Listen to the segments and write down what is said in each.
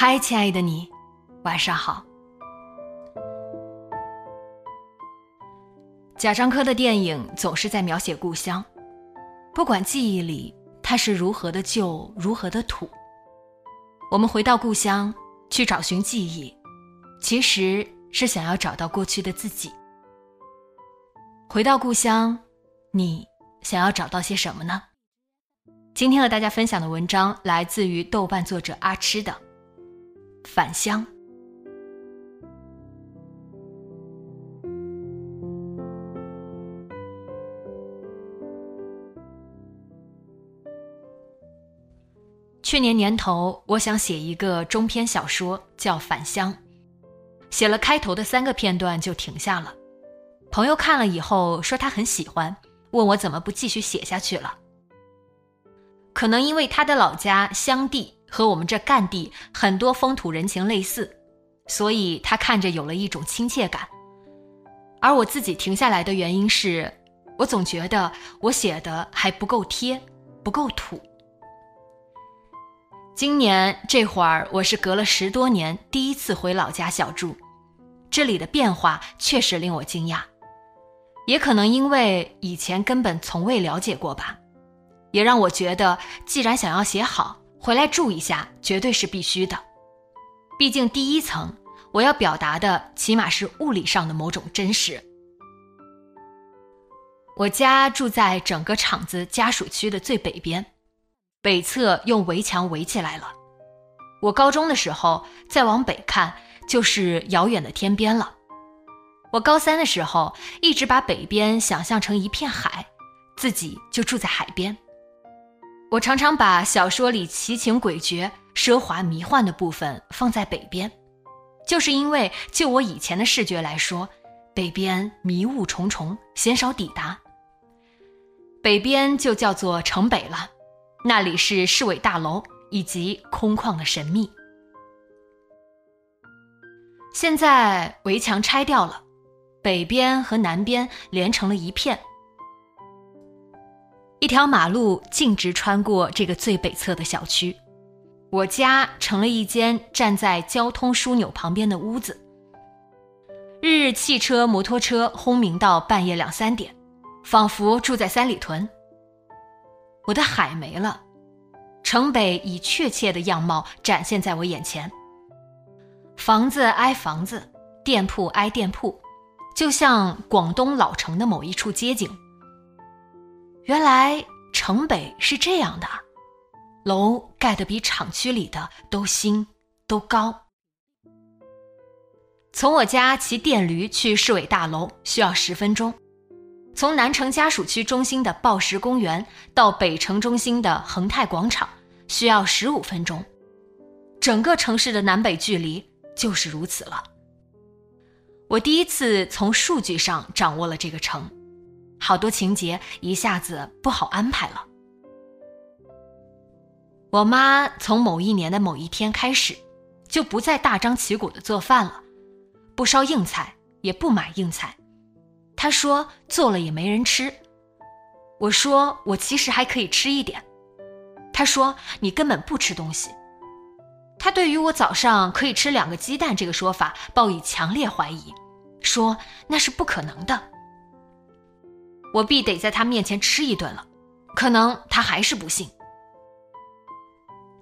嗨，亲爱的你，晚上好。贾樟柯的电影总是在描写故乡，不管记忆里它是如何的旧，如何的土。我们回到故乡去找寻记忆，其实是想要找到过去的自己。回到故乡，你想要找到些什么呢？今天和大家分享的文章来自于豆瓣作者阿吃的。返乡。去年年头，我想写一个中篇小说，叫《返乡》，写了开头的三个片段就停下了。朋友看了以后说他很喜欢，问我怎么不继续写下去了。可能因为他的老家乡地。和我们这赣地很多风土人情类似，所以他看着有了一种亲切感。而我自己停下来的原因是，我总觉得我写的还不够贴，不够土。今年这会儿，我是隔了十多年第一次回老家小住，这里的变化确实令我惊讶，也可能因为以前根本从未了解过吧，也让我觉得，既然想要写好。回来住一下，绝对是必须的。毕竟第一层，我要表达的起码是物理上的某种真实。我家住在整个厂子家属区的最北边，北侧用围墙围起来了。我高中的时候，再往北看就是遥远的天边了。我高三的时候，一直把北边想象成一片海，自己就住在海边。我常常把小说里奇情诡谲、奢华迷幻的部分放在北边，就是因为就我以前的视觉来说，北边迷雾重重，鲜少抵达。北边就叫做城北了，那里是市委大楼以及空旷的神秘。现在围墙拆掉了，北边和南边连成了一片。一条马路径直穿过这个最北侧的小区，我家成了一间站在交通枢纽旁边的屋子。日日汽车、摩托车轰鸣到半夜两三点，仿佛住在三里屯。我的海没了，城北以确切的样貌展现在我眼前。房子挨房子，店铺挨店铺，就像广东老城的某一处街景。原来城北是这样的，楼盖得比厂区里的都新都高。从我家骑电驴去市委大楼需要十分钟，从南城家属区中心的报时公园到北城中心的恒泰广场需要十五分钟，整个城市的南北距离就是如此了。我第一次从数据上掌握了这个城。好多情节一下子不好安排了。我妈从某一年的某一天开始，就不再大张旗鼓的做饭了，不烧硬菜，也不买硬菜。她说做了也没人吃。我说我其实还可以吃一点。她说你根本不吃东西。她对于我早上可以吃两个鸡蛋这个说法报以强烈怀疑，说那是不可能的。我必得在他面前吃一顿了，可能他还是不信。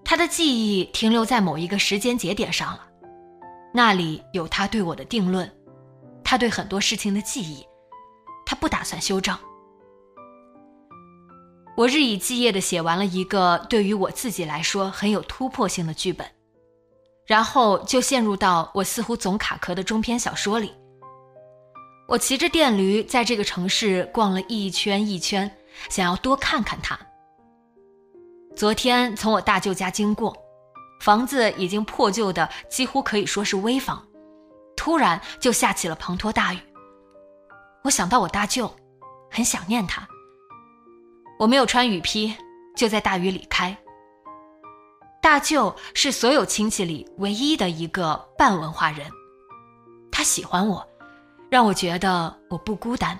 他的记忆停留在某一个时间节点上了，那里有他对我的定论，他对很多事情的记忆，他不打算修正。我日以继夜地写完了一个对于我自己来说很有突破性的剧本，然后就陷入到我似乎总卡壳的中篇小说里。我骑着电驴在这个城市逛了一圈一圈，想要多看看它。昨天从我大舅家经过，房子已经破旧的几乎可以说是危房，突然就下起了滂沱大雨。我想到我大舅，很想念他。我没有穿雨披，就在大雨里开。大舅是所有亲戚里唯一的一个半文化人，他喜欢我。让我觉得我不孤单。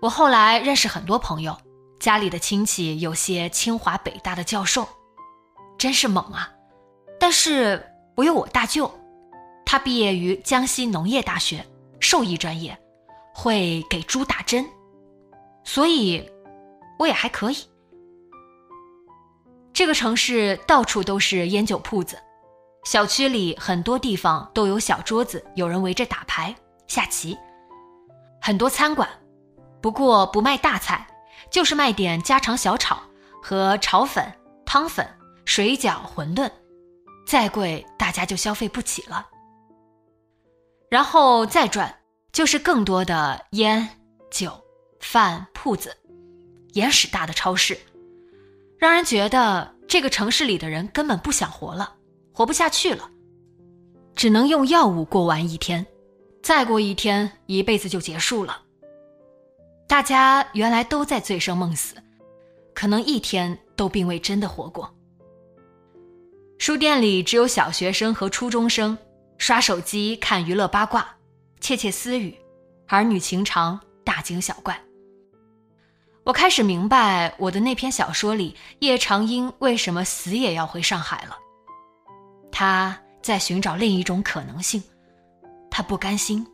我后来认识很多朋友，家里的亲戚有些清华北大的教授，真是猛啊！但是我有我大舅，他毕业于江西农业大学兽医专业，会给猪打针，所以我也还可以。这个城市到处都是烟酒铺子。小区里很多地方都有小桌子，有人围着打牌、下棋。很多餐馆，不过不卖大菜，就是卖点家常小炒和炒粉、汤粉、水饺、馄饨，再贵大家就消费不起了。然后再转，就是更多的烟、酒、饭铺子，眼屎大的超市，让人觉得这个城市里的人根本不想活了。活不下去了，只能用药物过完一天，再过一天，一辈子就结束了。大家原来都在醉生梦死，可能一天都并未真的活过。书店里只有小学生和初中生刷手机看娱乐八卦，窃窃私语，儿女情长，大惊小怪。我开始明白我的那篇小说里叶长英为什么死也要回上海了。他在寻找另一种可能性，他不甘心，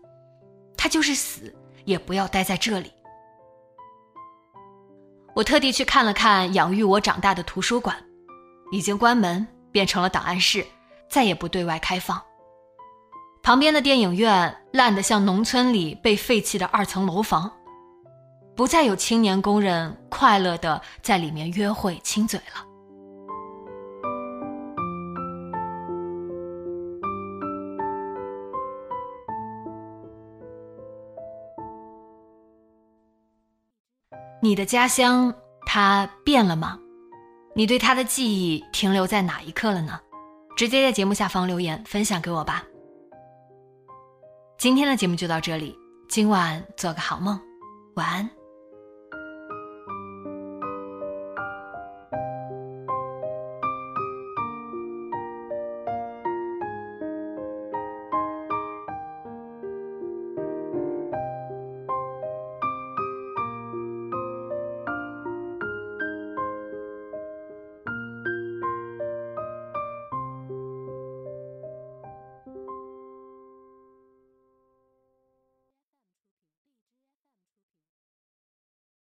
他就是死也不要待在这里。我特地去看了看养育我长大的图书馆，已经关门，变成了档案室，再也不对外开放。旁边的电影院烂得像农村里被废弃的二层楼房，不再有青年工人快乐的在里面约会亲嘴了。你的家乡，它变了吗？你对它的记忆停留在哪一刻了呢？直接在节目下方留言分享给我吧。今天的节目就到这里，今晚做个好梦，晚安。